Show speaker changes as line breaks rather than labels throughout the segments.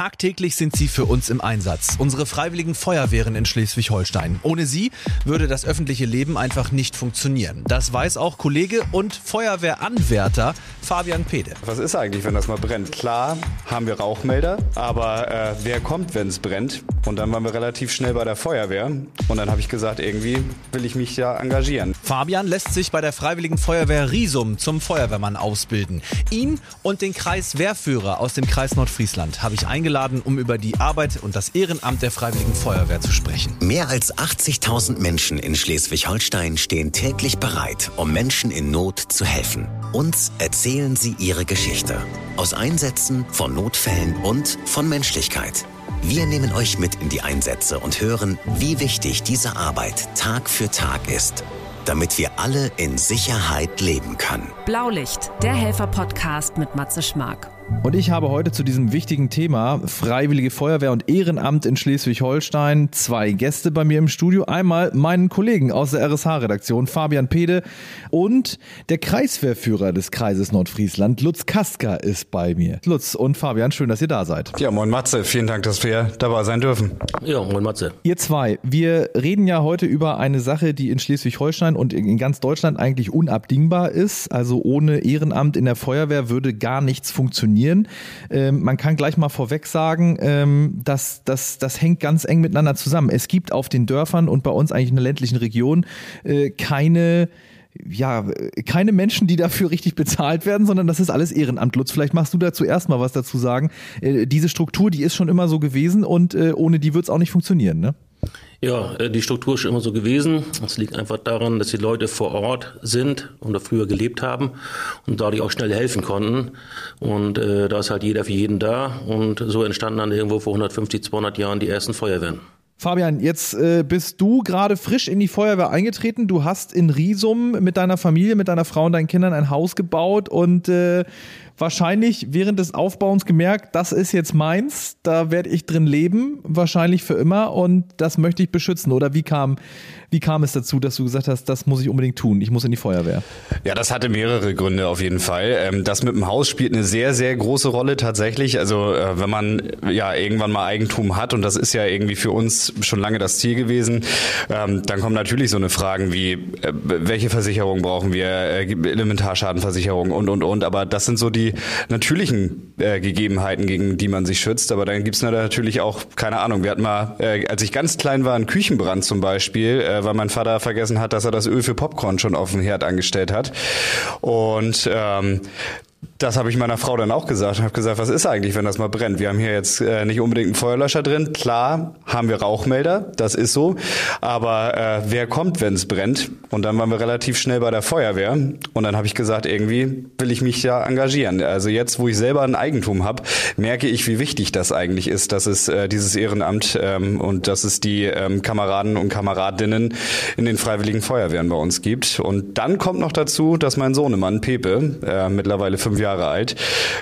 Tagtäglich sind sie für uns im Einsatz. Unsere freiwilligen Feuerwehren in Schleswig-Holstein. Ohne sie würde das öffentliche Leben einfach nicht funktionieren. Das weiß auch Kollege und Feuerwehranwärter Fabian Pede.
Was ist eigentlich, wenn das mal brennt? Klar haben wir Rauchmelder, aber äh, wer kommt, wenn es brennt? Und dann waren wir relativ schnell bei der Feuerwehr. Und dann habe ich gesagt, irgendwie will ich mich ja engagieren.
Fabian lässt sich bei der Freiwilligen Feuerwehr Riesum zum Feuerwehrmann ausbilden. Ihn und den Kreiswehrführer aus dem Kreis Nordfriesland habe ich eingeladen, um über die Arbeit und das Ehrenamt der Freiwilligen Feuerwehr zu sprechen.
Mehr als 80.000 Menschen in Schleswig-Holstein stehen täglich bereit, um Menschen in Not zu helfen. Uns erzählen sie ihre Geschichte. Aus Einsätzen, von Notfällen und von Menschlichkeit. Wir nehmen euch mit in die Einsätze und hören, wie wichtig diese Arbeit Tag für Tag ist, damit wir alle in Sicherheit leben können.
Blaulicht, der Helfer-Podcast mit Matze Schmark.
Und ich habe heute zu diesem wichtigen Thema Freiwillige Feuerwehr und Ehrenamt in Schleswig-Holstein zwei Gäste bei mir im Studio. Einmal meinen Kollegen aus der RSH-Redaktion, Fabian Pede, und der Kreiswehrführer des Kreises Nordfriesland, Lutz Kaska, ist bei mir. Lutz und Fabian, schön, dass ihr da seid.
Ja, moin Matze, vielen Dank, dass wir dabei sein dürfen.
Ja, moin Matze.
Ihr zwei, wir reden ja heute über eine Sache, die in Schleswig-Holstein und in ganz Deutschland eigentlich unabdingbar ist. Also ohne Ehrenamt in der Feuerwehr würde gar nichts funktionieren funktionieren. Ähm, man kann gleich mal vorweg sagen, ähm, dass das, das hängt ganz eng miteinander zusammen. Es gibt auf den Dörfern und bei uns eigentlich in der ländlichen Region äh, keine ja, keine Menschen, die dafür richtig bezahlt werden, sondern das ist alles Ehrenamt. Lutz, vielleicht machst du dazu erstmal was dazu sagen. Äh, diese Struktur, die ist schon immer so gewesen und äh, ohne die wird es auch nicht funktionieren, ne?
Ja, äh, die Struktur ist immer so gewesen. Es liegt einfach daran, dass die Leute vor Ort sind und da früher gelebt haben und dadurch auch schnell helfen konnten. Und äh, da ist halt jeder für jeden da. Und so entstanden dann irgendwo vor 150, 200 Jahren die ersten Feuerwehren.
Fabian, jetzt äh, bist du gerade frisch in die Feuerwehr eingetreten. Du hast in Riesum mit deiner Familie, mit deiner Frau und deinen Kindern ein Haus gebaut und äh, wahrscheinlich während des Aufbauens gemerkt, das ist jetzt meins, da werde ich drin leben, wahrscheinlich für immer und das möchte ich beschützen. Oder wie kam, wie kam es dazu, dass du gesagt hast, das muss ich unbedingt tun, ich muss in die Feuerwehr?
Ja, das hatte mehrere Gründe auf jeden Fall. Ähm, das mit dem Haus spielt eine sehr, sehr große Rolle tatsächlich. Also äh, wenn man ja irgendwann mal Eigentum hat und das ist ja irgendwie für uns schon lange das Ziel gewesen, ähm, dann kommen natürlich so eine Fragen wie, äh, welche Versicherung brauchen wir, äh, Elementarschadenversicherung und, und, und. Aber das sind so die natürlichen äh, Gegebenheiten, gegen die man sich schützt. Aber dann gibt's natürlich auch, keine Ahnung, wir hatten mal, äh, als ich ganz klein war, einen Küchenbrand zum Beispiel, äh, weil mein Vater vergessen hat, dass er das Öl für Popcorn schon auf dem Herd angestellt hat. Und ähm, das habe ich meiner Frau dann auch gesagt und habe gesagt, was ist eigentlich, wenn das mal brennt? Wir haben hier jetzt äh, nicht unbedingt einen Feuerlöscher drin. Klar haben wir Rauchmelder, das ist so. Aber äh, wer kommt, wenn es brennt? Und dann waren wir relativ schnell bei der Feuerwehr. Und dann habe ich gesagt, irgendwie will ich mich ja engagieren. Also jetzt, wo ich selber ein Eigentum habe, merke ich, wie wichtig das eigentlich ist, dass es äh, dieses Ehrenamt ähm, und dass es die ähm, Kameraden und Kameradinnen in den freiwilligen Feuerwehren bei uns gibt. Und dann kommt noch dazu, dass mein Sohnemann Pepe, äh, mittlerweile fünf Jahre alt,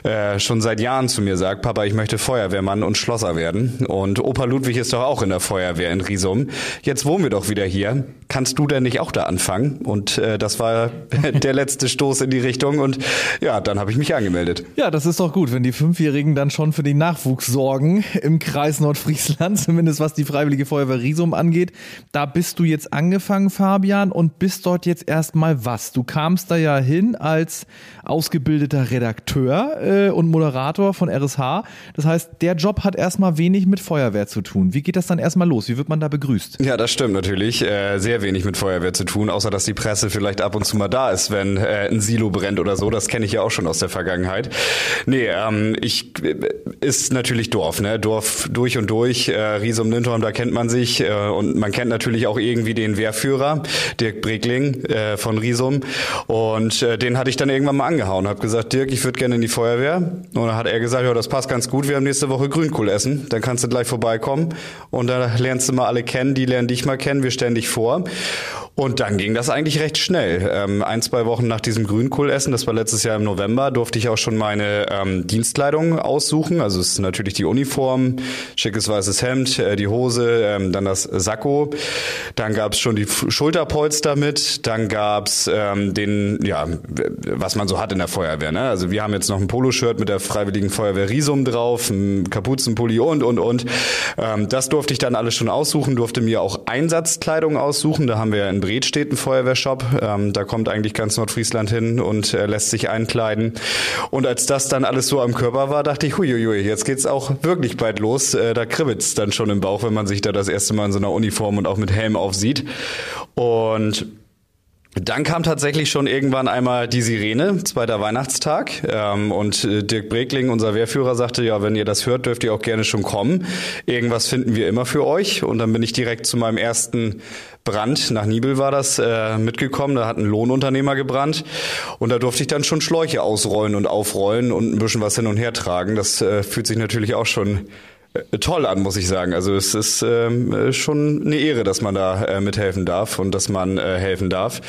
äh, schon seit Jahren zu mir sagt, Papa, ich möchte Feuerwehrmann und Schlosser werden. Und Opa Ludwig ist doch auch in der Feuerwehr in Riesum. Jetzt wohnen wir doch wieder hier. Kannst du denn nicht auch da anfangen? Und äh, das war der letzte Stoß in die Richtung. Und ja, dann habe ich mich angemeldet.
Ja, das ist doch gut, wenn die Fünfjährigen dann schon für den Nachwuchs sorgen im Kreis Nordfriesland, zumindest was die Freiwillige Feuerwehr Riesum angeht. Da bist du jetzt angefangen, Fabian, und bist dort jetzt erstmal was? Du kamst da ja hin als ausgebildeter Redakteur äh, und Moderator von RSH. Das heißt, der Job hat erstmal wenig mit Feuerwehr zu tun. Wie geht das dann erstmal los? Wie wird man da begrüßt?
Ja, das stimmt natürlich. Äh, sehr wenig mit Feuerwehr zu tun, außer dass die Presse vielleicht ab und zu mal da ist, wenn äh, ein Silo brennt oder so. Das kenne ich ja auch schon aus der Vergangenheit. Nee, ähm, ich äh, ist natürlich Dorf, ne? Dorf durch und durch. Äh, Riesum Lindholm, da kennt man sich äh, und man kennt natürlich auch irgendwie den Wehrführer, Dirk Bregling äh, von Riesum. Und äh, den hatte ich dann irgendwann mal angehauen, habe gesagt, Dirk, ich würde gerne in die Feuerwehr. Und dann hat er gesagt, ja, das passt ganz gut, wir haben nächste Woche Grünkohl essen, dann kannst du gleich vorbeikommen und da lernst du mal alle kennen, die lernen dich mal kennen, wir stellen dich vor. Und dann ging das eigentlich recht schnell. Ähm, ein, zwei Wochen nach diesem Grünkohlessen, das war letztes Jahr im November, durfte ich auch schon meine ähm, Dienstkleidung aussuchen. Also es ist natürlich die Uniform, schickes weißes Hemd, äh, die Hose, ähm, dann das Sakko. Dann gab es schon die Schulterpolster mit. Dann gab es ähm, den, ja, was man so hat in der Feuerwehr. Ne? Also wir haben jetzt noch ein Poloshirt mit der Freiwilligen Feuerwehr Risum drauf, ein Kapuzenpulli und, und, und. Ähm, das durfte ich dann alles schon aussuchen, durfte mir auch Einsatzkleidung aussuchen. Da haben wir in Bred steht ein Feuerwehrshop. Ähm, da kommt eigentlich ganz Nordfriesland hin und äh, lässt sich einkleiden. Und als das dann alles so am Körper war, dachte ich, huiuiui, jetzt geht's auch wirklich bald los. Äh, da kribbelt's dann schon im Bauch, wenn man sich da das erste Mal in so einer Uniform und auch mit Helm aufsieht. Und dann kam tatsächlich schon irgendwann einmal die Sirene, zweiter Weihnachtstag. Ähm, und äh, Dirk Bregling, unser Wehrführer, sagte, ja, wenn ihr das hört, dürft ihr auch gerne schon kommen. Irgendwas finden wir immer für euch. Und dann bin ich direkt zu meinem ersten Brand, nach Nibel war das, äh, mitgekommen. Da hat ein Lohnunternehmer gebrannt. Und da durfte ich dann schon Schläuche ausrollen und aufrollen und ein bisschen was hin und her tragen. Das äh, fühlt sich natürlich auch schon toll an, muss ich sagen. Also es ist ähm, schon eine Ehre, dass man da äh, mithelfen darf und dass man äh, helfen darf.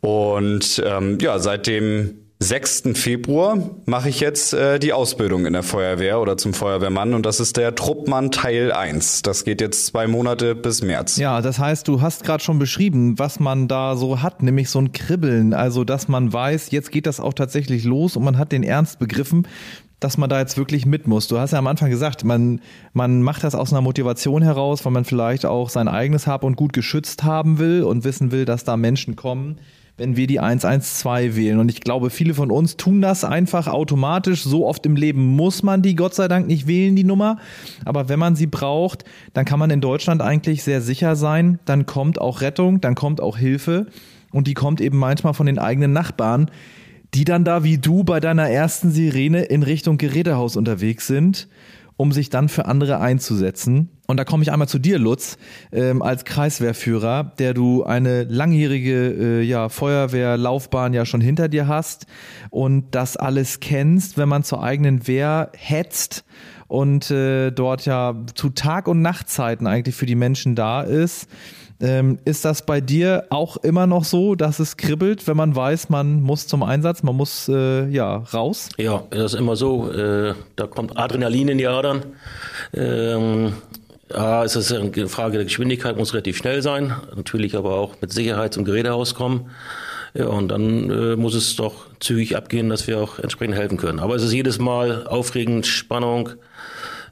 Und ähm, ja, seit dem 6. Februar mache ich jetzt äh, die Ausbildung in der Feuerwehr oder zum Feuerwehrmann und das ist der Truppmann Teil 1. Das geht jetzt zwei Monate bis März.
Ja, das heißt, du hast gerade schon beschrieben, was man da so hat, nämlich so ein Kribbeln, also dass man weiß, jetzt geht das auch tatsächlich los und man hat den Ernst begriffen dass man da jetzt wirklich mit muss. Du hast ja am Anfang gesagt, man, man macht das aus einer Motivation heraus, weil man vielleicht auch sein eigenes Hab und Gut geschützt haben will und wissen will, dass da Menschen kommen, wenn wir die 112 wählen. Und ich glaube, viele von uns tun das einfach automatisch. So oft im Leben muss man die Gott sei Dank nicht wählen, die Nummer. Aber wenn man sie braucht, dann kann man in Deutschland eigentlich sehr sicher sein. Dann kommt auch Rettung, dann kommt auch Hilfe. Und die kommt eben manchmal von den eigenen Nachbarn die dann da wie du bei deiner ersten Sirene in Richtung Gerätehaus unterwegs sind, um sich dann für andere einzusetzen. Und da komme ich einmal zu dir, Lutz, ähm, als Kreiswehrführer, der du eine langjährige äh, ja, Feuerwehrlaufbahn ja schon hinter dir hast und das alles kennst, wenn man zur eigenen Wehr hetzt und äh, dort ja zu Tag- und Nachtzeiten eigentlich für die Menschen da ist. Ähm, ist das bei dir auch immer noch so, dass es kribbelt, wenn man weiß, man muss zum Einsatz, man muss äh, ja raus?
Ja, das ist immer so. Äh, da kommt Adrenalin in die Adern. Ähm, ja, es ist eine Frage der Geschwindigkeit, muss relativ schnell sein. Natürlich aber auch mit Sicherheit zum Gerätehaus kommen. Ja, und dann äh, muss es doch zügig abgehen, dass wir auch entsprechend helfen können. Aber es ist jedes Mal aufregend, Spannung,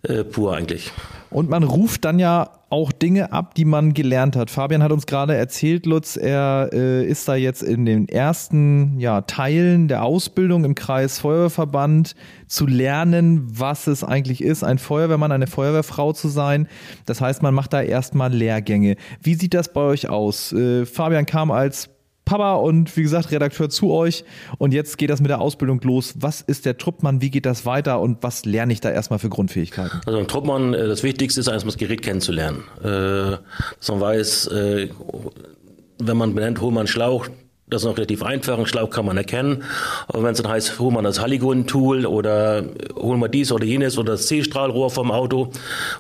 äh, pur eigentlich.
Und man ruft dann ja auch Dinge ab, die man gelernt hat. Fabian hat uns gerade erzählt, Lutz, er äh, ist da jetzt in den ersten ja, Teilen der Ausbildung im Kreis Feuerwehrverband zu lernen, was es eigentlich ist, ein Feuerwehrmann, eine Feuerwehrfrau zu sein. Das heißt, man macht da erstmal Lehrgänge. Wie sieht das bei euch aus? Äh, Fabian kam als Papa und wie gesagt Redakteur zu euch. Und jetzt geht das mit der Ausbildung los. Was ist der Truppmann? Wie geht das weiter? Und was lerne ich da erstmal für Grundfähigkeiten?
Also ein Truppmann, äh, das Wichtigste ist erstmal das Gerät kennenzulernen. Äh, dass man weiß, äh, wenn man benennt, hol man einen Schlauch, das ist noch relativ einfach, ein Schlauch kann man erkennen. Aber wenn es dann heißt, hol mal das Halligon-Tool oder hol mal dies oder jenes oder das C-Strahlrohr vom Auto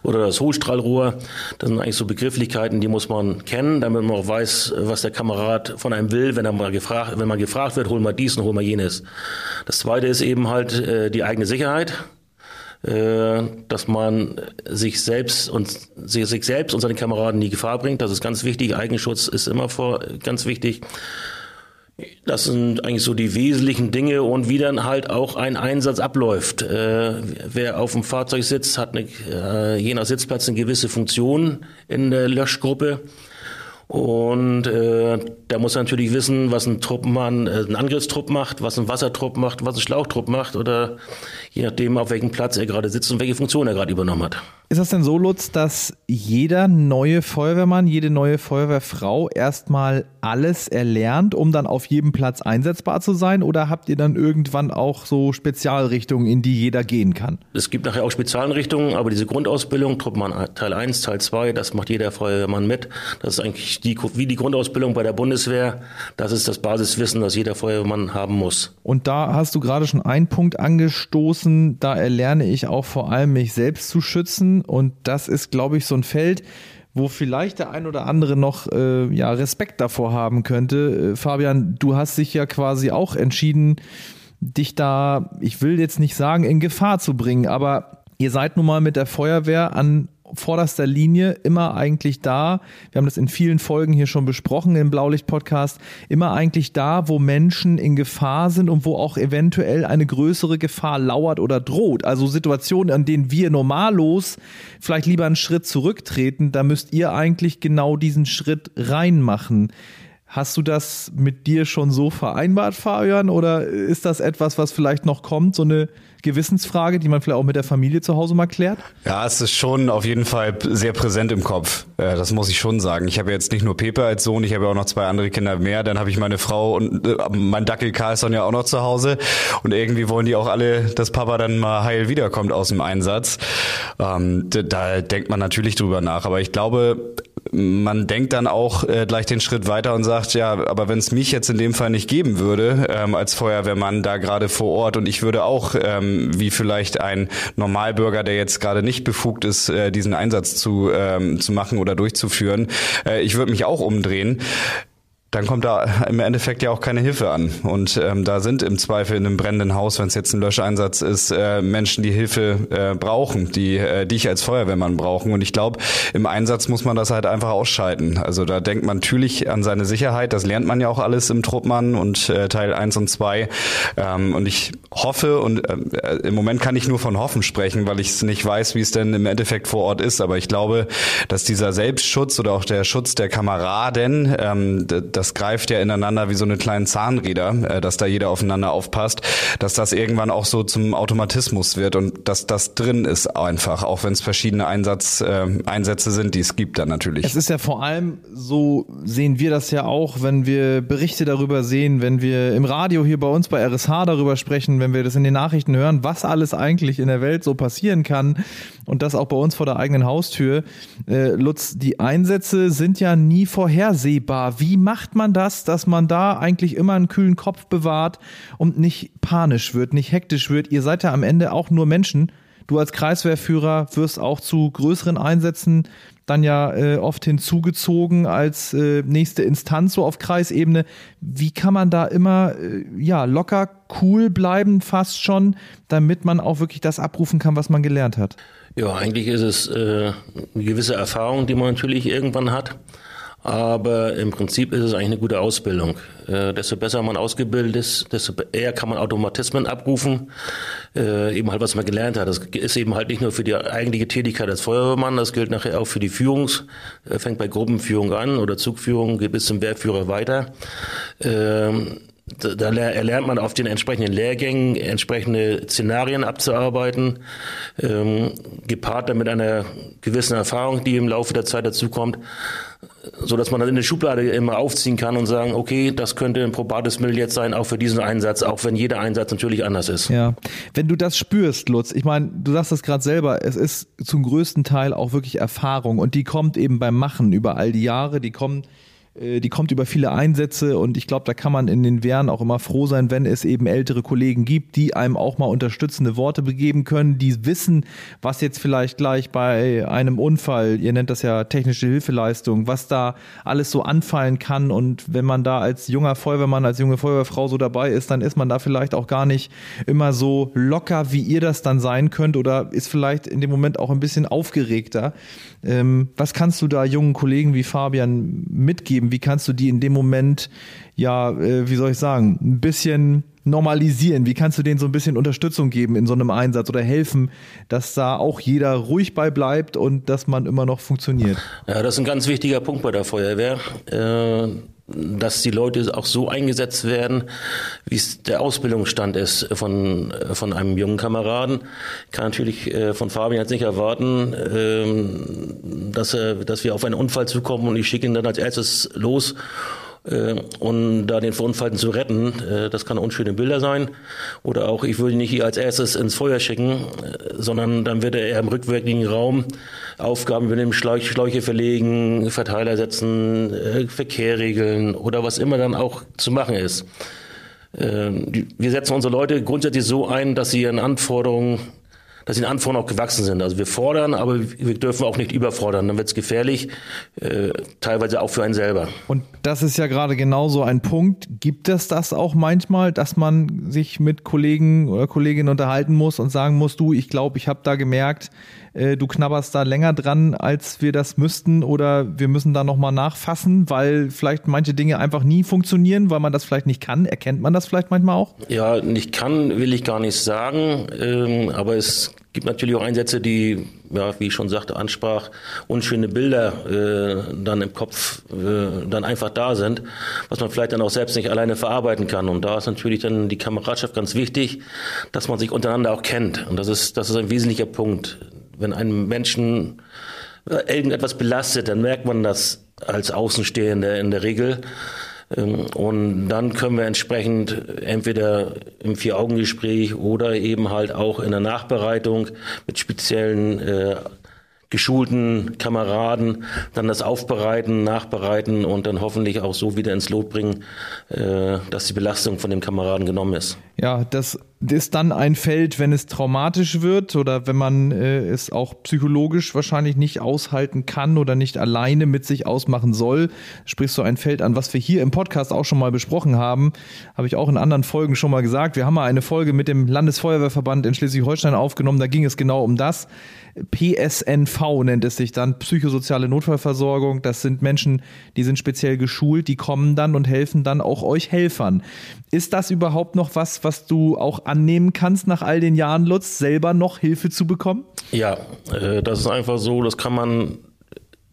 oder das Hochstrahlrohr, das sind eigentlich so Begrifflichkeiten, die muss man kennen, damit man auch weiß, was der Kamerad von einem will, wenn er mal gefragt, wenn man gefragt wird, hol mal dies und hol mal jenes. Das zweite ist eben halt äh, die eigene Sicherheit äh, dass man sich selbst und sich selbst und seine Kameraden in die Gefahr bringt. Das ist ganz wichtig. Eigenschutz ist immer vor, ganz wichtig. Das sind eigentlich so die wesentlichen Dinge und wie dann halt auch ein Einsatz abläuft. Äh, wer auf dem Fahrzeug sitzt, hat eine, äh, je nach Sitzplatz eine gewisse Funktion in der Löschgruppe. Und äh, da muss er natürlich wissen, was ein Truppmann, äh, ein Angriffstrupp macht, was ein Wassertrupp macht, was ein Schlauchtrupp macht oder je nachdem, auf welchem Platz er gerade sitzt und welche Funktion er gerade übernommen hat.
Ist das denn so, Lutz, dass jeder neue Feuerwehrmann, jede neue Feuerwehrfrau erstmal alles erlernt, um dann auf jedem Platz einsetzbar zu sein? Oder habt ihr dann irgendwann auch so Spezialrichtungen, in die jeder gehen kann?
Es gibt nachher auch Spezialrichtungen, aber diese Grundausbildung, Truppmann Teil 1, Teil 2, das macht jeder Feuerwehrmann mit. Das ist eigentlich die, wie die Grundausbildung bei der Bundeswehr. Das ist das Basiswissen, das jeder Feuerwehrmann haben muss.
Und da hast du gerade schon einen Punkt angestoßen. Da erlerne ich auch vor allem, mich selbst zu schützen und das ist, glaube ich, so ein Feld, wo vielleicht der ein oder andere noch äh, ja, Respekt davor haben könnte. Äh, Fabian, du hast dich ja quasi auch entschieden, dich da, ich will jetzt nicht sagen, in Gefahr zu bringen, aber ihr seid nun mal mit der Feuerwehr an vorderster Linie immer eigentlich da, wir haben das in vielen Folgen hier schon besprochen im Blaulicht-Podcast, immer eigentlich da, wo Menschen in Gefahr sind und wo auch eventuell eine größere Gefahr lauert oder droht. Also Situationen, an denen wir normallos vielleicht lieber einen Schritt zurücktreten, da müsst ihr eigentlich genau diesen Schritt reinmachen. Hast du das mit dir schon so vereinbart, Fabian, oder ist das etwas, was vielleicht noch kommt, so eine Gewissensfrage, die man vielleicht auch mit der Familie zu Hause mal klärt?
Ja, es ist schon auf jeden Fall sehr präsent im Kopf. Das muss ich schon sagen. Ich habe jetzt nicht nur Pepe als Sohn, ich habe auch noch zwei andere Kinder mehr. Dann habe ich meine Frau und äh, mein Dackel Carlson ja auch noch zu Hause. Und irgendwie wollen die auch alle, dass Papa dann mal heil wiederkommt aus dem Einsatz. Ähm, da denkt man natürlich drüber nach. Aber ich glaube, man denkt dann auch äh, gleich den Schritt weiter und sagt, ja, aber wenn es mich jetzt in dem Fall nicht geben würde, ähm, als Feuerwehrmann da gerade vor Ort und ich würde auch, ähm, wie vielleicht ein Normalbürger, der jetzt gerade nicht befugt ist, äh, diesen Einsatz zu, ähm, zu machen oder durchzuführen, äh, ich würde mich auch umdrehen dann kommt da im Endeffekt ja auch keine Hilfe an. Und ähm, da sind im Zweifel in einem brennenden Haus, wenn es jetzt ein Löscheinsatz ist, äh, Menschen, die Hilfe äh, brauchen, die äh, die ich als Feuerwehrmann brauchen. Und ich glaube, im Einsatz muss man das halt einfach ausschalten. Also da denkt man natürlich an seine Sicherheit. Das lernt man ja auch alles im Truppmann und äh, Teil 1 und 2. Ähm, und ich hoffe, und äh, im Moment kann ich nur von Hoffen sprechen, weil ich es nicht weiß, wie es denn im Endeffekt vor Ort ist. Aber ich glaube, dass dieser Selbstschutz oder auch der Schutz der Kameraden, ähm, das greift ja ineinander wie so eine kleinen Zahnräder, äh, dass da jeder aufeinander aufpasst, dass das irgendwann auch so zum Automatismus wird und dass das drin ist einfach, auch wenn es verschiedene Einsatz, äh, Einsätze sind, die es gibt dann natürlich.
Es ist ja vor allem, so sehen wir das ja auch, wenn wir Berichte darüber sehen, wenn wir im Radio hier bei uns bei RSH darüber sprechen, wenn wir das in den Nachrichten hören, was alles eigentlich in der Welt so passieren kann und das auch bei uns vor der eigenen Haustür. Äh, Lutz, die Einsätze sind ja nie vorhersehbar. Wie macht macht man das, dass man da eigentlich immer einen kühlen Kopf bewahrt und nicht panisch wird, nicht hektisch wird? Ihr seid ja am Ende auch nur Menschen. Du als Kreiswehrführer wirst auch zu größeren Einsätzen dann ja äh, oft hinzugezogen als äh, nächste Instanz so auf Kreisebene. Wie kann man da immer äh, ja locker cool bleiben, fast schon, damit man auch wirklich das abrufen kann, was man gelernt hat?
Ja, eigentlich ist es äh, eine gewisse Erfahrung, die man natürlich irgendwann hat. Aber im Prinzip ist es eigentlich eine gute Ausbildung. Äh, desto besser man ausgebildet ist, desto eher kann man Automatismen abrufen, äh, eben halt was man gelernt hat. Das ist eben halt nicht nur für die eigentliche Tätigkeit als Feuerwehrmann, das gilt nachher auch für die Führungs, äh, fängt bei Gruppenführung an oder Zugführung, geht bis zum Wehrführer weiter. Ähm, da erlernt man auf den entsprechenden Lehrgängen entsprechende Szenarien abzuarbeiten, ähm, gepaart dann mit einer gewissen Erfahrung, die im Laufe der Zeit dazukommt so dass man dann in der Schublade immer aufziehen kann und sagen, okay, das könnte ein probates Mittel jetzt sein, auch für diesen Einsatz, auch wenn jeder Einsatz natürlich anders ist.
Ja, wenn du das spürst, Lutz, ich meine, du sagst das gerade selber, es ist zum größten Teil auch wirklich Erfahrung und die kommt eben beim Machen über all die Jahre, die kommen die kommt über viele Einsätze und ich glaube, da kann man in den Wehren auch immer froh sein, wenn es eben ältere Kollegen gibt, die einem auch mal unterstützende Worte begeben können, die wissen, was jetzt vielleicht gleich bei einem Unfall, ihr nennt das ja technische Hilfeleistung, was da alles so anfallen kann und wenn man da als junger Feuerwehrmann, als junge Feuerwehrfrau so dabei ist, dann ist man da vielleicht auch gar nicht immer so locker, wie ihr das dann sein könnt oder ist vielleicht in dem Moment auch ein bisschen aufgeregter. Ähm, was kannst du da jungen Kollegen wie Fabian mitgeben? Wie kannst du die in dem Moment, ja, äh, wie soll ich sagen, ein bisschen normalisieren? Wie kannst du denen so ein bisschen Unterstützung geben in so einem Einsatz oder helfen, dass da auch jeder ruhig bei bleibt und dass man immer noch funktioniert?
Ja, das ist ein ganz wichtiger Punkt bei der Feuerwehr. Äh dass die Leute auch so eingesetzt werden, wie es der Ausbildungsstand ist von, von einem jungen Kameraden. Ich kann natürlich äh, von Fabian jetzt nicht erwarten, ähm, dass, er, dass wir auf einen Unfall zukommen und ich schicke ihn dann als erstes los und da den Verunfallten zu retten. Äh, das kann unschöne Bilder sein. Oder auch, ich würde ihn nicht als erstes ins Feuer schicken, äh, sondern dann würde er im rückwärtigen Raum Aufgaben übernehmen, Schläuche, verlegen, Verteiler setzen, äh, Verkehr regeln oder was immer dann auch zu machen ist. Ähm, wir setzen unsere Leute grundsätzlich so ein, dass sie ihren Anforderungen dass die Anforderungen auch gewachsen sind. Also wir fordern, aber wir dürfen auch nicht überfordern. Dann wird es gefährlich, äh, teilweise auch für einen selber.
Und das ist ja gerade genau so ein Punkt. Gibt es das auch manchmal, dass man sich mit Kollegen oder Kolleginnen unterhalten muss und sagen muss, du, ich glaube, ich habe da gemerkt, äh, du knabberst da länger dran, als wir das müssten oder wir müssen da nochmal nachfassen, weil vielleicht manche Dinge einfach nie funktionieren, weil man das vielleicht nicht kann. Erkennt man das vielleicht manchmal auch?
Ja, nicht kann, will ich gar nicht sagen, ähm, aber es gibt natürlich auch Einsätze, die, ja, wie ich schon sagte, ansprach, unschöne Bilder äh, dann im Kopf äh, dann einfach da sind, was man vielleicht dann auch selbst nicht alleine verarbeiten kann. Und da ist natürlich dann die Kameradschaft ganz wichtig, dass man sich untereinander auch kennt. Und das ist, das ist ein wesentlicher Punkt wenn einen Menschen äh, irgendetwas belastet, dann merkt man das als Außenstehender in der Regel. Ähm, und dann können wir entsprechend entweder im Vier-Augen-Gespräch oder eben halt auch in der Nachbereitung mit speziellen äh, geschulten Kameraden dann das aufbereiten, nachbereiten und dann hoffentlich auch so wieder ins Lot bringen, äh, dass die Belastung von dem Kameraden genommen ist.
Ja, das ist dann ein Feld, wenn es traumatisch wird oder wenn man äh, es auch psychologisch wahrscheinlich nicht aushalten kann oder nicht alleine mit sich ausmachen soll. Sprichst du ein Feld an, was wir hier im Podcast auch schon mal besprochen haben, habe ich auch in anderen Folgen schon mal gesagt. Wir haben mal eine Folge mit dem Landesfeuerwehrverband in Schleswig-Holstein aufgenommen, da ging es genau um das. PSNV nennt es sich dann, psychosoziale Notfallversorgung. Das sind Menschen, die sind speziell geschult, die kommen dann und helfen dann auch euch Helfern. Ist das überhaupt noch was, was du auch annehmen kannst nach all den Jahren, Lutz, selber noch Hilfe zu bekommen?
Ja, äh, das ist einfach so, das kann man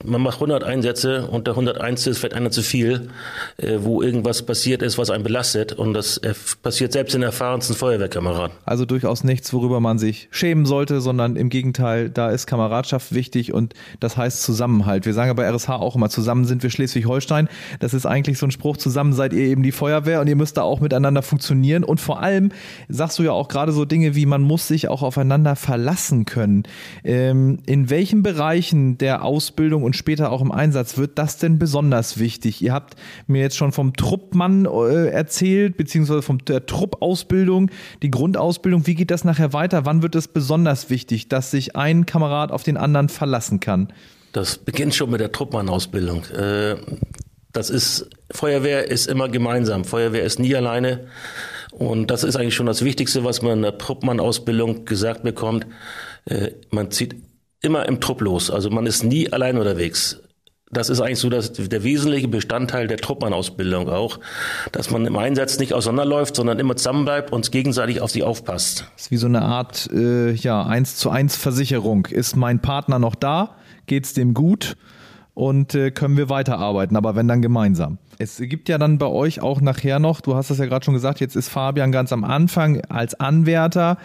man macht 100 Einsätze und der 101. ist vielleicht einer zu viel, äh, wo irgendwas passiert ist, was einen belastet und das passiert selbst in erfahrensten Feuerwehrkameraden.
Also durchaus nichts, worüber man sich schämen sollte, sondern im Gegenteil, da ist Kameradschaft wichtig und das heißt Zusammenhalt. Wir sagen ja bei RSH auch immer, zusammen sind wir Schleswig-Holstein. Das ist eigentlich so ein Spruch, zusammen seid ihr eben die Feuerwehr und ihr müsst da auch miteinander funktionieren und vor allem sagst du ja auch gerade so Dinge wie, man muss sich auch aufeinander verlassen können. Ähm, in welchen Bereichen der Ausbildung und später auch im Einsatz, wird das denn besonders wichtig? Ihr habt mir jetzt schon vom Truppmann äh, erzählt, beziehungsweise von der Truppausbildung, die Grundausbildung. Wie geht das nachher weiter? Wann wird es besonders wichtig, dass sich ein Kamerad auf den anderen verlassen kann?
Das beginnt schon mit der Truppmann-Ausbildung. Äh, das ist, Feuerwehr ist immer gemeinsam. Feuerwehr ist nie alleine. Und das ist eigentlich schon das Wichtigste, was man in der Truppmann-Ausbildung gesagt bekommt. Äh, man zieht immer im Trupp los. Also man ist nie allein unterwegs. Das ist eigentlich so dass der wesentliche Bestandteil der Truppmann-Ausbildung auch, dass man im Einsatz nicht auseinanderläuft, sondern immer zusammenbleibt und gegenseitig auf sie aufpasst.
Das ist wie so eine Art äh, ja eins zu eins Versicherung. Ist mein Partner noch da? Geht's dem gut? Und äh, können wir weiterarbeiten, aber wenn dann gemeinsam. Es gibt ja dann bei euch auch nachher noch, du hast das ja gerade schon gesagt, jetzt ist Fabian ganz am Anfang als Anwärter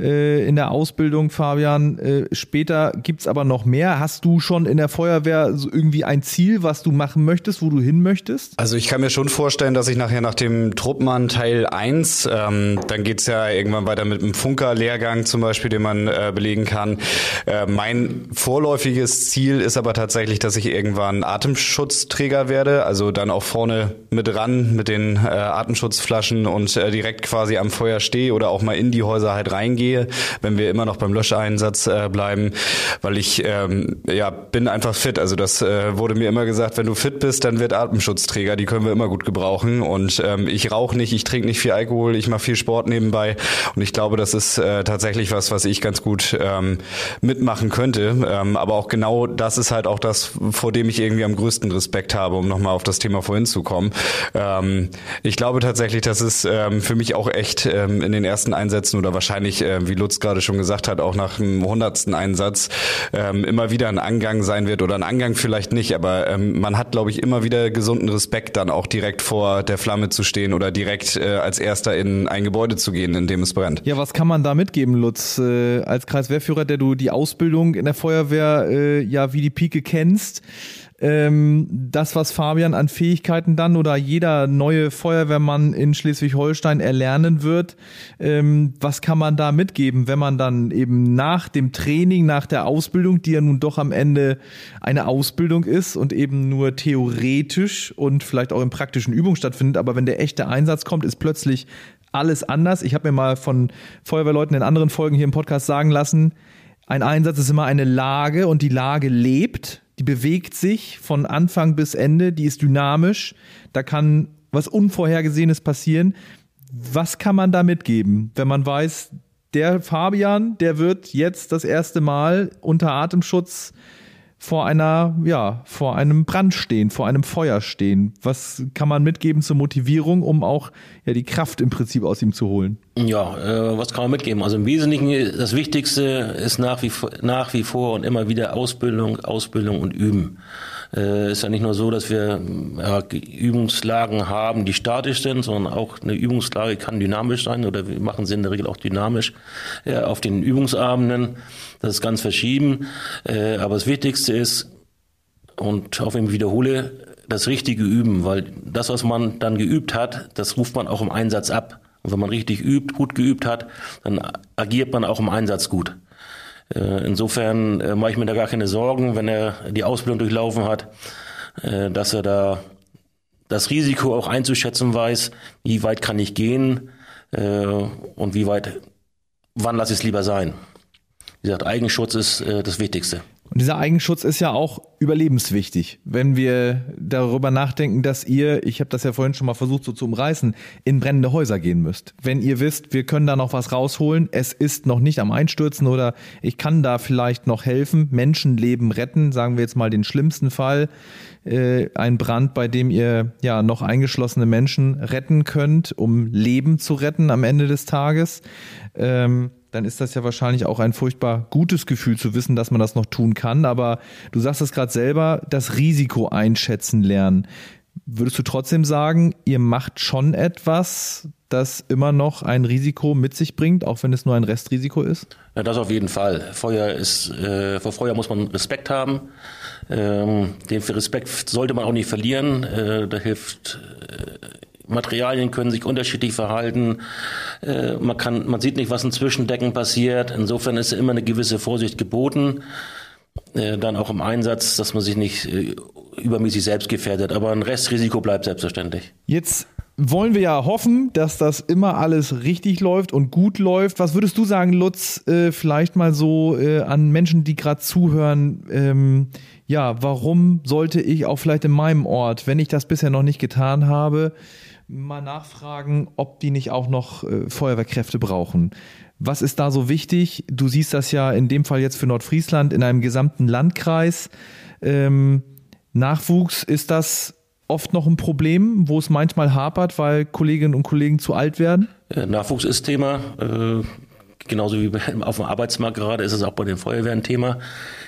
äh, in der Ausbildung, Fabian. Äh, später gibt's aber noch mehr. Hast du schon in der Feuerwehr so irgendwie ein Ziel, was du machen möchtest, wo du hin möchtest?
Also ich kann mir schon vorstellen, dass ich nachher nach dem Truppmann Teil 1, ähm, dann geht's ja irgendwann weiter mit einem Funker-Lehrgang zum Beispiel, den man äh, belegen kann. Äh, mein vorläufiges Ziel ist aber tatsächlich, dass ich irgendwann Atemschutzträger werde, also dann auch vorne mit ran mit den äh, Atemschutzflaschen und äh, direkt quasi am Feuer stehe oder auch mal in die Häuser halt reingehe, wenn wir immer noch beim Löscheinsatz äh, bleiben, weil ich ähm, ja bin einfach fit. Also das äh, wurde mir immer gesagt, wenn du fit bist, dann wird Atemschutzträger, die können wir immer gut gebrauchen. Und ähm, ich rauche nicht, ich trinke nicht viel Alkohol, ich mache viel Sport nebenbei und ich glaube, das ist äh, tatsächlich was, was ich ganz gut ähm, mitmachen könnte. Ähm, aber auch genau das ist halt auch das, vor dem ich irgendwie am größten Respekt habe, um nochmal auf das Thema vorhin hinzukommen. Ähm, ich glaube tatsächlich, dass es ähm, für mich auch echt ähm, in den ersten Einsätzen oder wahrscheinlich, äh, wie Lutz gerade schon gesagt hat, auch nach dem hundertsten Einsatz ähm, immer wieder ein Angang sein wird oder ein Angang vielleicht nicht, aber ähm, man hat, glaube ich, immer wieder gesunden Respekt, dann auch direkt vor der Flamme zu stehen oder direkt äh, als Erster in ein Gebäude zu gehen, in dem es brennt.
Ja, was kann man da mitgeben, Lutz? Äh, als Kreiswehrführer, der du die Ausbildung in der Feuerwehr äh, ja wie die Pike kennst, ähm, das, was Fabian an Fähigkeiten dann oder jeder neue Feuerwehrmann in Schleswig-Holstein erlernen wird, ähm, was kann man da mitgeben, wenn man dann eben nach dem Training, nach der Ausbildung, die ja nun doch am Ende eine Ausbildung ist und eben nur theoretisch und vielleicht auch in praktischen Übungen stattfindet, aber wenn der echte Einsatz kommt, ist plötzlich alles anders. Ich habe mir mal von Feuerwehrleuten in anderen Folgen hier im Podcast sagen lassen, ein Einsatz ist immer eine Lage und die Lage lebt, die bewegt sich von Anfang bis Ende, die ist dynamisch, da kann was Unvorhergesehenes passieren. Was kann man da mitgeben, wenn man weiß, der Fabian, der wird jetzt das erste Mal unter Atemschutz vor einer, ja, vor einem Brand stehen, vor einem Feuer stehen. Was kann man mitgeben zur Motivierung, um auch ja die Kraft im Prinzip aus ihm zu holen?
Ja, äh, was kann man mitgeben? Also im Wesentlichen das Wichtigste ist nach wie nach wie vor und immer wieder Ausbildung, Ausbildung und Üben äh, ist ja nicht nur so, dass wir ja, Übungslagen haben, die statisch sind, sondern auch eine Übungslage kann dynamisch sein oder wir machen sie in der Regel auch dynamisch ja, auf den Übungsabenden. Das ist ganz verschieden. Äh, aber das Wichtigste ist, und wenn ich wiederhole, das richtige Üben, weil das, was man dann geübt hat, das ruft man auch im Einsatz ab. Und wenn man richtig übt, gut geübt hat, dann agiert man auch im Einsatz gut. Äh, insofern äh, mache ich mir da gar keine Sorgen, wenn er die Ausbildung durchlaufen hat, äh, dass er da das Risiko auch einzuschätzen weiß, wie weit kann ich gehen und wie weit, wann lasse ich es lieber sein. Wie gesagt, Eigenschutz ist das Wichtigste.
Und dieser Eigenschutz ist ja auch überlebenswichtig, wenn wir darüber nachdenken, dass ihr, ich habe das ja vorhin schon mal versucht so zu umreißen, in brennende Häuser gehen müsst. Wenn ihr wisst, wir können da noch was rausholen, es ist noch nicht am Einstürzen oder ich kann da vielleicht noch helfen, Menschenleben retten, sagen wir jetzt mal den schlimmsten Fall, äh, ein Brand, bei dem ihr ja noch eingeschlossene Menschen retten könnt, um Leben zu retten am Ende des Tages. Ähm, dann ist das ja wahrscheinlich auch ein furchtbar gutes Gefühl zu wissen, dass man das noch tun kann. Aber du sagst es gerade selber, das Risiko einschätzen lernen. Würdest du trotzdem sagen, ihr macht schon etwas, das immer noch ein Risiko mit sich bringt, auch wenn es nur ein Restrisiko ist?
Ja, das auf jeden Fall. Feuer ist, äh, vor Feuer muss man Respekt haben. Ähm, den Respekt sollte man auch nicht verlieren. Äh, da hilft äh, Materialien können sich unterschiedlich verhalten. Äh, man kann, man sieht nicht, was in Zwischendecken passiert. Insofern ist immer eine gewisse Vorsicht geboten. Äh, dann auch im Einsatz, dass man sich nicht äh, übermäßig selbst gefährdet. Aber ein Restrisiko bleibt selbstverständlich.
Jetzt wollen wir ja hoffen, dass das immer alles richtig läuft und gut läuft. Was würdest du sagen, Lutz, äh, vielleicht mal so an Menschen, die gerade zuhören, ähm, ja, warum sollte ich auch vielleicht in meinem Ort, wenn ich das bisher noch nicht getan habe, mal nachfragen, ob die nicht auch noch äh, Feuerwehrkräfte brauchen. Was ist da so wichtig? Du siehst das ja in dem Fall jetzt für Nordfriesland in einem gesamten Landkreis. Ähm, Nachwuchs ist das oft noch ein Problem, wo es manchmal hapert, weil Kolleginnen und Kollegen zu alt werden?
Äh, Nachwuchs ist Thema. Äh, genauso wie auf dem Arbeitsmarkt gerade ist es auch bei den Feuerwehren Thema.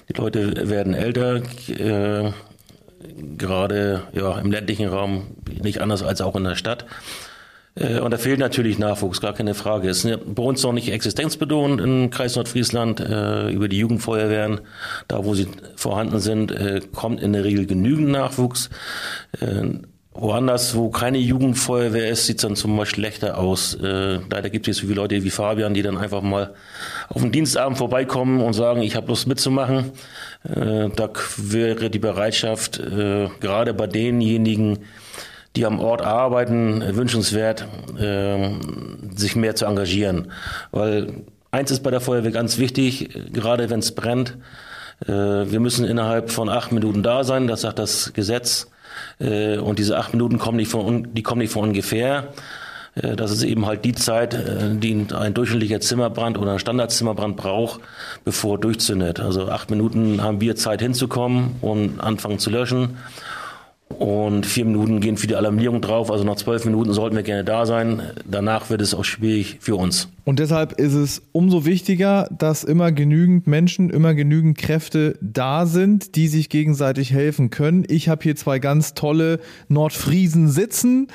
Die Leute werden älter. Äh, gerade ja, im ländlichen Raum nicht anders als auch in der Stadt. Äh, und da fehlt natürlich Nachwuchs, gar keine Frage. Es ist bei uns noch nicht existenzbetont im Kreis Nordfriesland. Äh, über die Jugendfeuerwehren, da wo sie vorhanden sind, äh, kommt in der Regel genügend Nachwuchs. Woanders, wo keine Jugendfeuerwehr ist, sieht es dann zum Beispiel schlechter aus. Äh, leider gibt es so viele Leute wie Fabian, die dann einfach mal auf den Dienstabend vorbeikommen und sagen, ich habe Lust mitzumachen. Äh, da wäre die Bereitschaft, äh, gerade bei denjenigen, die am Ort arbeiten, wünschenswert, äh, sich mehr zu engagieren. Weil eins ist bei der Feuerwehr ganz wichtig, gerade wenn es brennt. Äh, wir müssen innerhalb von acht Minuten da sein, das sagt das Gesetz. Äh, und diese acht Minuten kommen nicht von, die kommen nicht von ungefähr. Äh, das ist eben halt die Zeit, äh, die ein durchschnittlicher Zimmerbrand oder ein Standardzimmerbrand braucht, bevor er durchzündet. Also acht Minuten haben wir Zeit hinzukommen und anfangen zu löschen. Und vier Minuten gehen für die Alarmierung drauf. Also nach zwölf Minuten sollten wir gerne da sein. Danach wird es auch schwierig für uns.
Und deshalb ist es umso wichtiger, dass immer genügend Menschen, immer genügend Kräfte da sind, die sich gegenseitig helfen können. Ich habe hier zwei ganz tolle Nordfriesen sitzen.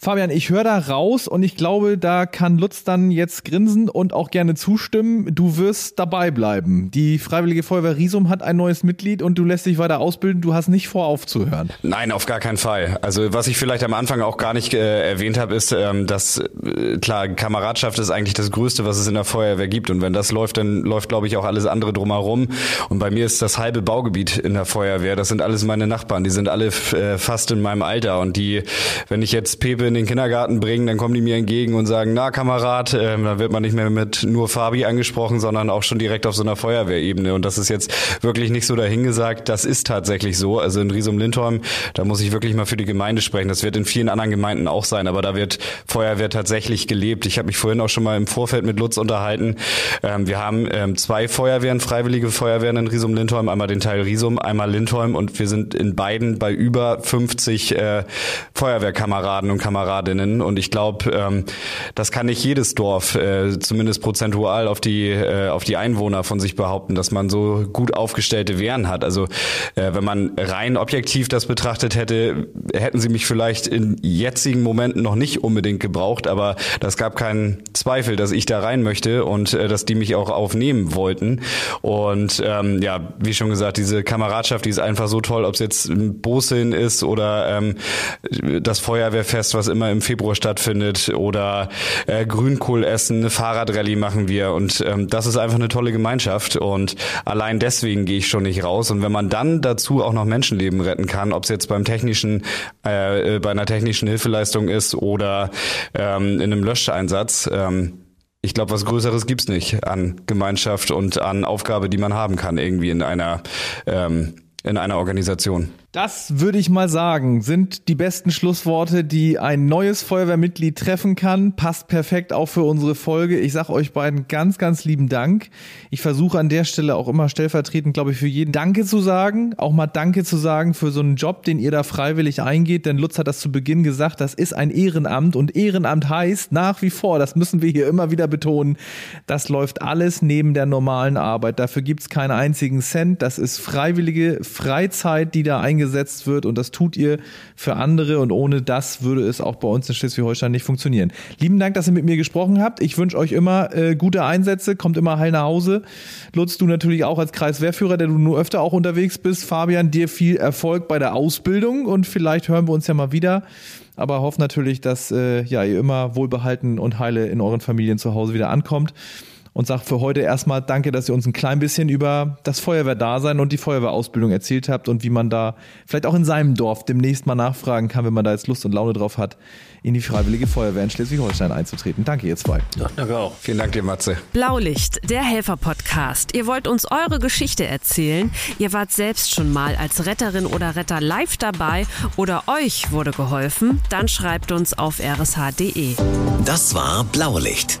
Fabian, ich höre da raus und ich glaube, da kann Lutz dann jetzt grinsen und auch gerne zustimmen. Du wirst dabei bleiben. Die Freiwillige Feuerwehr Riesum hat ein neues Mitglied und du lässt dich weiter ausbilden. Du hast nicht vor, aufzuhören.
Nein, auf gar keinen Fall. Also was ich vielleicht am Anfang auch gar nicht äh, erwähnt habe, ist, ähm, dass äh, klar, Kameradschaft ist eigentlich das Größte, was es in der Feuerwehr gibt. Und wenn das läuft, dann läuft, glaube ich, auch alles andere drumherum. Und bei mir ist das halbe Baugebiet in der Feuerwehr. Das sind alles meine Nachbarn. Die sind alle äh, fast in meinem Alter. Und die, wenn ich jetzt Pepe in den Kindergarten bringen, dann kommen die mir entgegen und sagen, na Kamerad, äh, da wird man nicht mehr mit nur Fabi angesprochen, sondern auch schon direkt auf so einer Feuerwehrebene. Und das ist jetzt wirklich nicht so dahingesagt, das ist tatsächlich so. Also in Riesum Lindholm, da muss ich wirklich mal für die Gemeinde sprechen. Das wird in vielen anderen Gemeinden auch sein, aber da wird Feuerwehr tatsächlich gelebt. Ich habe mich vorhin auch schon mal im Vorfeld mit Lutz unterhalten. Ähm, wir haben ähm, zwei Feuerwehren, freiwillige Feuerwehren in Riesum Lindholm, einmal den Teil Riesum, einmal Lindholm und wir sind in beiden bei über 50 äh, Feuerwehrkameraden und Kameradinnen und ich glaube, ähm, das kann nicht jedes Dorf, äh, zumindest prozentual auf die äh, auf die Einwohner von sich behaupten, dass man so gut aufgestellte Wehren hat. Also äh, wenn man rein objektiv das betrachtet hätte, hätten sie mich vielleicht in jetzigen Momenten noch nicht unbedingt gebraucht, aber das gab keinen Zweifel, dass ich da rein möchte und äh, dass die mich auch aufnehmen wollten. Und ähm, ja, wie schon gesagt, diese Kameradschaft, die ist einfach so toll, ob es jetzt ein Boseln ist oder ähm, das Feuerwehrfest, was immer im Februar stattfindet. Oder äh, Grünkohl essen, eine Fahrradrallye machen wir. Und ähm, das ist einfach eine tolle Gemeinschaft. Und allein deswegen gehe ich schon nicht raus. Und wenn man dann dazu auch noch Menschenleben retten kann, ob es jetzt beim technischen, äh, äh, bei einer technischen Hilfeleistung ist oder ähm, in einem Löscheinsatz, ähm, ich glaube, was Größeres gibt's nicht an Gemeinschaft und an Aufgabe, die man haben kann irgendwie in einer ähm, in einer Organisation.
Das würde ich mal sagen, sind die besten Schlussworte, die ein neues Feuerwehrmitglied treffen kann. Passt perfekt auch für unsere Folge. Ich sage euch beiden ganz, ganz lieben Dank. Ich versuche an der Stelle auch immer stellvertretend, glaube ich, für jeden Danke zu sagen. Auch mal Danke zu sagen für so einen Job, den ihr da freiwillig eingeht. Denn Lutz hat das zu Beginn gesagt, das ist ein Ehrenamt. Und Ehrenamt heißt nach wie vor, das müssen wir hier immer wieder betonen, das läuft alles neben der normalen Arbeit. Dafür gibt's keinen einzigen Cent. Das ist freiwillige Freizeit, die da eingesetzt eingesetzt wird und das tut ihr für andere und ohne das würde es auch bei uns in Schleswig-Holstein nicht funktionieren. Lieben Dank, dass ihr mit mir gesprochen habt. Ich wünsche euch immer äh, gute Einsätze, kommt immer heil nach Hause. Lutz, du natürlich auch als Kreiswehrführer, der du nur öfter auch unterwegs bist. Fabian, dir viel Erfolg bei der Ausbildung und vielleicht hören wir uns ja mal wieder aber hoffe natürlich, dass äh, ja, ihr immer wohlbehalten und heile in euren Familien zu Hause wieder ankommt und sage für heute erstmal danke, dass ihr uns ein klein bisschen über das Feuerwehrdasein und die Feuerwehrausbildung erzählt habt und wie man da vielleicht auch in seinem Dorf demnächst mal nachfragen kann, wenn man da jetzt Lust und Laune drauf hat, in die Freiwillige Feuerwehr in Schleswig-Holstein einzutreten. Danke, ihr zwei.
Ja, danke auch. Vielen Dank dir, Matze.
Blaulicht, der Helfer-Podcast. Ihr wollt uns eure Geschichte erzählen. Ihr wart selbst schon mal als Retterin oder Retter live dabei oder euch wurde geholfen. Dann schreibt uns auf rsh.de.
Das war Blaulicht